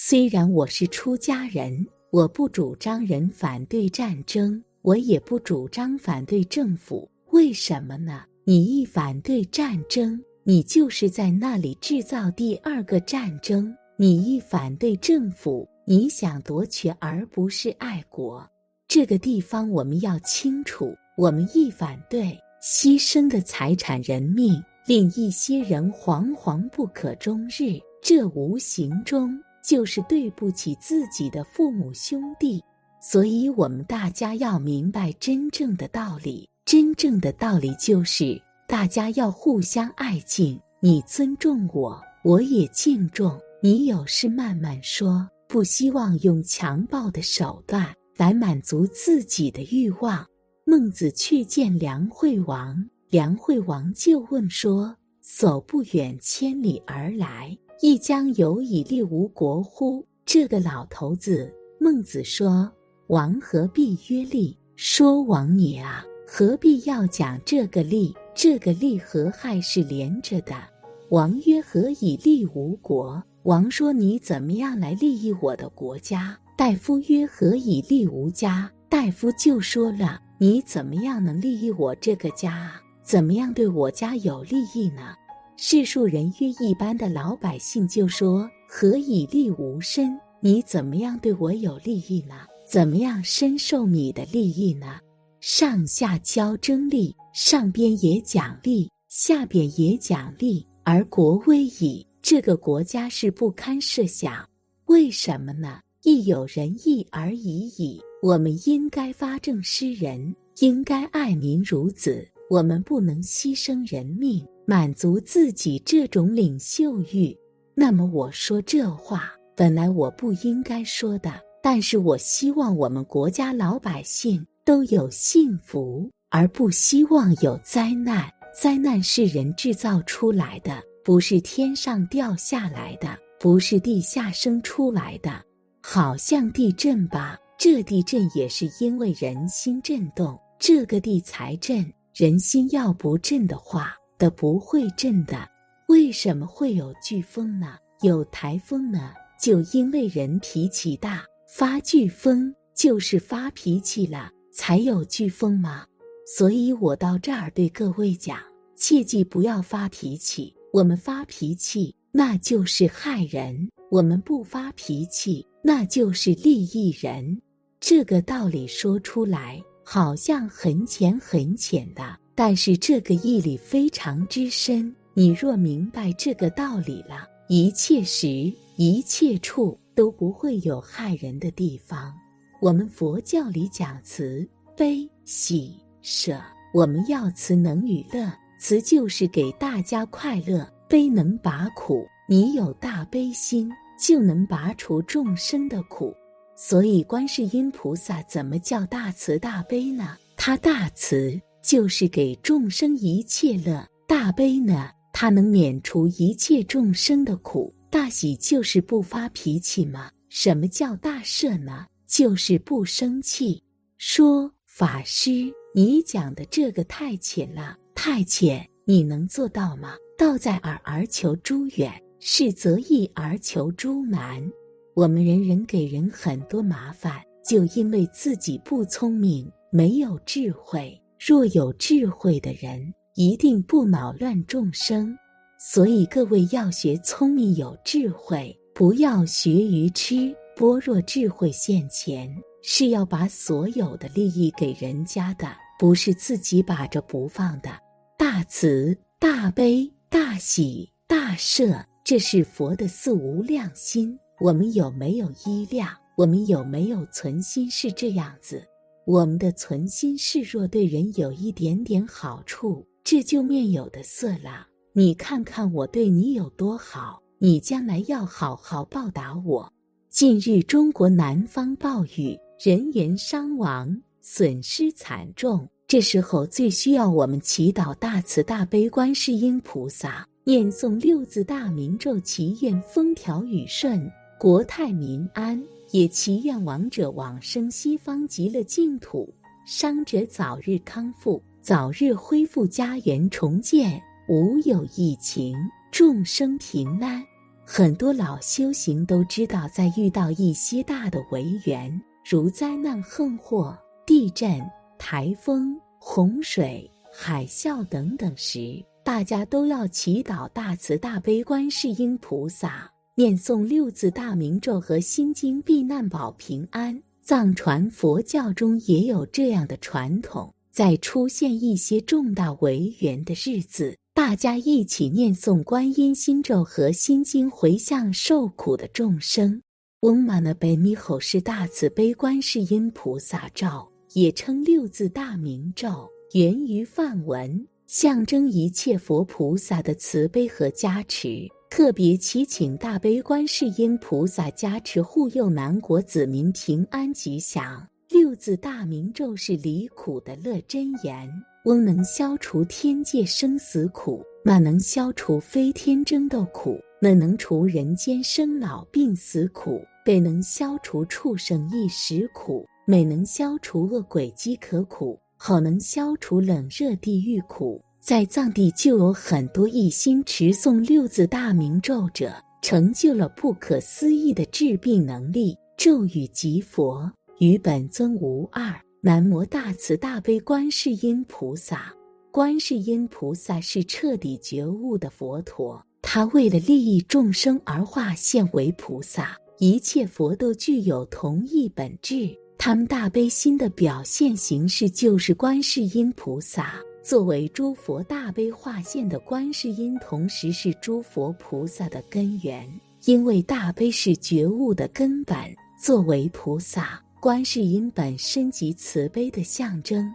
虽然我是出家人，我不主张人反对战争，我也不主张反对政府。为什么呢？你一反对战争，你就是在那里制造第二个战争；你一反对政府，你想夺权而不是爱国。这个地方我们要清楚：我们一反对，牺牲的财产、人命，令一些人惶惶不可终日，这无形中就是对不起自己的父母兄弟。所以，我们大家要明白真正的道理。真正的道理就是，大家要互相爱敬。你尊重我，我也敬重你。有事慢慢说，不希望用强暴的手段来满足自己的欲望。孟子去见梁惠王，梁惠王就问说：“走不远千里而来，亦将有以利无国乎？”这个老头子，孟子说：“王何必曰利？说王也啊。”何必要讲这个利？这个利和害是连着的。王曰：“何以利无国？”王说：“你怎么样来利益我的国家？”大夫曰：“何以利无家？”大夫就说了：“你怎么样能利益我这个家？怎么样对我家有利益呢？”世数人曰：“一般的老百姓就说：‘何以利吾身？’你怎么样对我有利益呢？怎么样深受你的利益呢？”上下交争利，上边也奖励，下边也奖励，而国危矣。这个国家是不堪设想。为什么呢？亦有仁义而已矣。我们应该发政施仁，应该爱民如子。我们不能牺牲人命，满足自己这种领袖欲。那么我说这话，本来我不应该说的，但是我希望我们国家老百姓。都有幸福，而不希望有灾难。灾难是人制造出来的，不是天上掉下来的，不是地下生出来的。好像地震吧，这地震也是因为人心震动，这个地才震。人心要不震的话，的不会震的。为什么会有飓风呢？有台风呢？就因为人脾气大，发飓风就是发脾气了。才有飓风吗？所以我到这儿对各位讲，切记不要发脾气。我们发脾气，那就是害人；我们不发脾气，那就是利益人。这个道理说出来，好像很浅很浅的，但是这个义理非常之深。你若明白这个道理了，一切时、一切处都不会有害人的地方。我们佛教里讲慈悲喜舍，我们要慈能与乐，慈就是给大家快乐，悲能拔苦。你有大悲心，就能拔除众生的苦。所以观世音菩萨怎么叫大慈大悲呢？他大慈就是给众生一切乐，大悲呢，他能免除一切众生的苦。大喜就是不发脾气吗？什么叫大舍呢？就是不生气。说法师，你讲的这个太浅了，太浅，你能做到吗？道在耳而求诸远，是则易而求诸难。我们人人给人很多麻烦，就因为自己不聪明，没有智慧。若有智慧的人，一定不恼乱众生。所以各位要学聪明有智慧，不要学愚痴。般若智慧现前，是要把所有的利益给人家的，不是自己把着不放的。大慈、大悲、大喜、大舍，这是佛的四无量心。我们有没有依量？我们有没有存心？是这样子。我们的存心是若对人有一点点好处，这就面有的色了。你看看我对你有多好，你将来要好好报答我。近日，中国南方暴雨，人员伤亡，损失惨重。这时候最需要我们祈祷大慈大悲观世音菩萨，念诵六字大明咒，祈愿风调雨顺，国泰民安；也祈愿亡者往生西方极乐净土，伤者早日康复，早日恢复家园重建，无有疫情，众生平安。很多老修行都知道，在遇到一些大的违缘，如灾难、横祸、地震、台风、洪水、海啸等等时，大家都要祈祷大慈大悲观世音菩萨，念诵六字大明咒和心经，避难保平安。藏传佛教中也有这样的传统，在出现一些重大违缘的日子。大家一起念诵观音心咒和心经，回向受苦的众生。嗡嘛呢呗咪吼是大慈悲观世音菩萨咒，也称六字大明咒，源于梵文，象征一切佛菩萨的慈悲和加持。特别祈请大悲观世音菩萨加持护佑南国子民平安吉祥。六字大明咒是离苦的乐真言。翁能消除天界生死苦，那能消除飞天争斗苦，那能除人间生老病死苦，北能消除畜生一时苦，美能消除恶鬼饥渴苦，好能消除冷热地狱苦。在藏地就有很多一心持诵六字大明咒者，成就了不可思议的治病能力。咒语即佛，与本尊无二。南无大慈大悲观世音菩萨，观世音菩萨是彻底觉悟的佛陀，他为了利益众生而化现为菩萨。一切佛都具有同一本质，他们大悲心的表现形式就是观世音菩萨。作为诸佛大悲化现的观世音，同时是诸佛菩萨的根源，因为大悲是觉悟的根本。作为菩萨。观世音本身即慈悲的象征，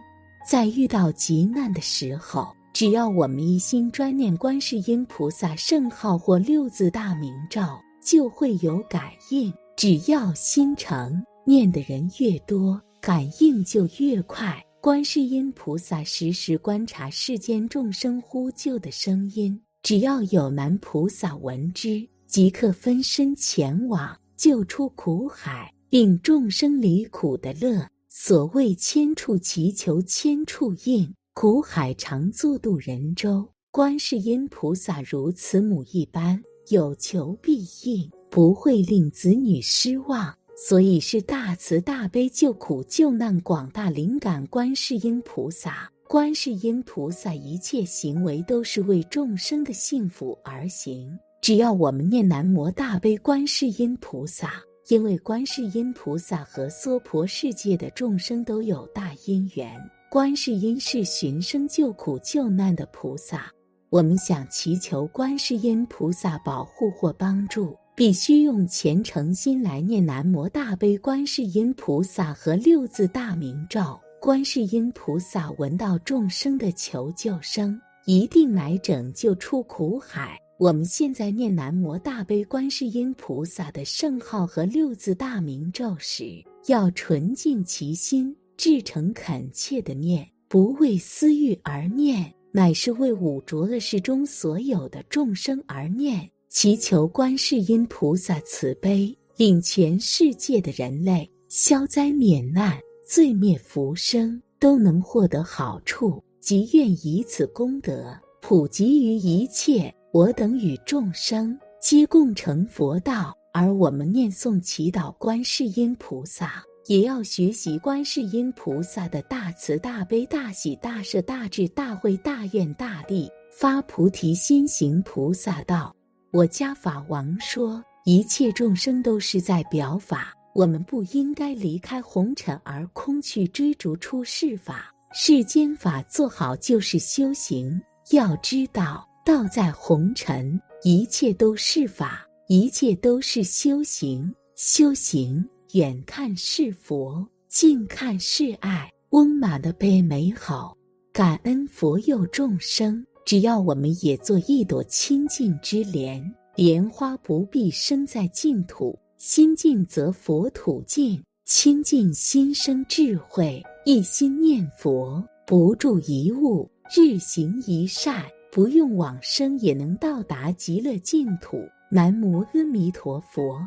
在遇到急难的时候，只要我们一心专念观世音菩萨圣号或六字大明咒，就会有感应。只要心诚，念的人越多，感应就越快。观世音菩萨时时观察世间众生呼救的声音，只要有难菩萨闻之，即刻分身前往救出苦海。令众生离苦的乐，所谓千处祈求千处应，苦海常作渡人舟。观世音菩萨如慈母一般，有求必应，不会令子女失望，所以是大慈大悲救苦救难广大灵感观世音菩萨。观世音菩萨一切行为都是为众生的幸福而行。只要我们念南无大悲观世音菩萨。因为观世音菩萨和娑婆世界的众生都有大因缘，观世音是寻声救苦救难的菩萨。我们想祈求观世音菩萨保护或帮助，必须用虔诚心来念南无大悲观世音菩萨和六字大明咒。观世音菩萨闻到众生的求救声，一定来拯救出苦海。我们现在念南无大悲观世音菩萨的圣号和六字大明咒时，要纯净其心，至诚恳切的念，不为私欲而念，乃是为五浊恶世中所有的众生而念，祈求观世音菩萨慈悲，令全世界的人类消灾免难、罪灭福生，都能获得好处。即愿以此功德普及于一切。我等与众生皆共成佛道，而我们念诵祈祷观世音菩萨，也要学习观世音菩萨的大慈大悲大喜大舍大智大慧大愿大力，发菩提心行菩萨道。我家法王说，一切众生都是在表法，我们不应该离开红尘而空去追逐出世法。世间法做好就是修行，要知道。道在红尘，一切都是法，一切都是修行。修行远看是佛，近看是爱。温马的悲美好，感恩佛佑众生。只要我们也做一朵清净之莲，莲花不必生在净土，心净则佛土净。清净心生智慧，一心念佛，不住一物，日行一善。不用往生也能到达极乐净土。南无阿弥陀佛。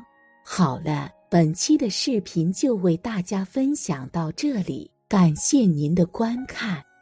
好了，本期的视频就为大家分享到这里，感谢您的观看。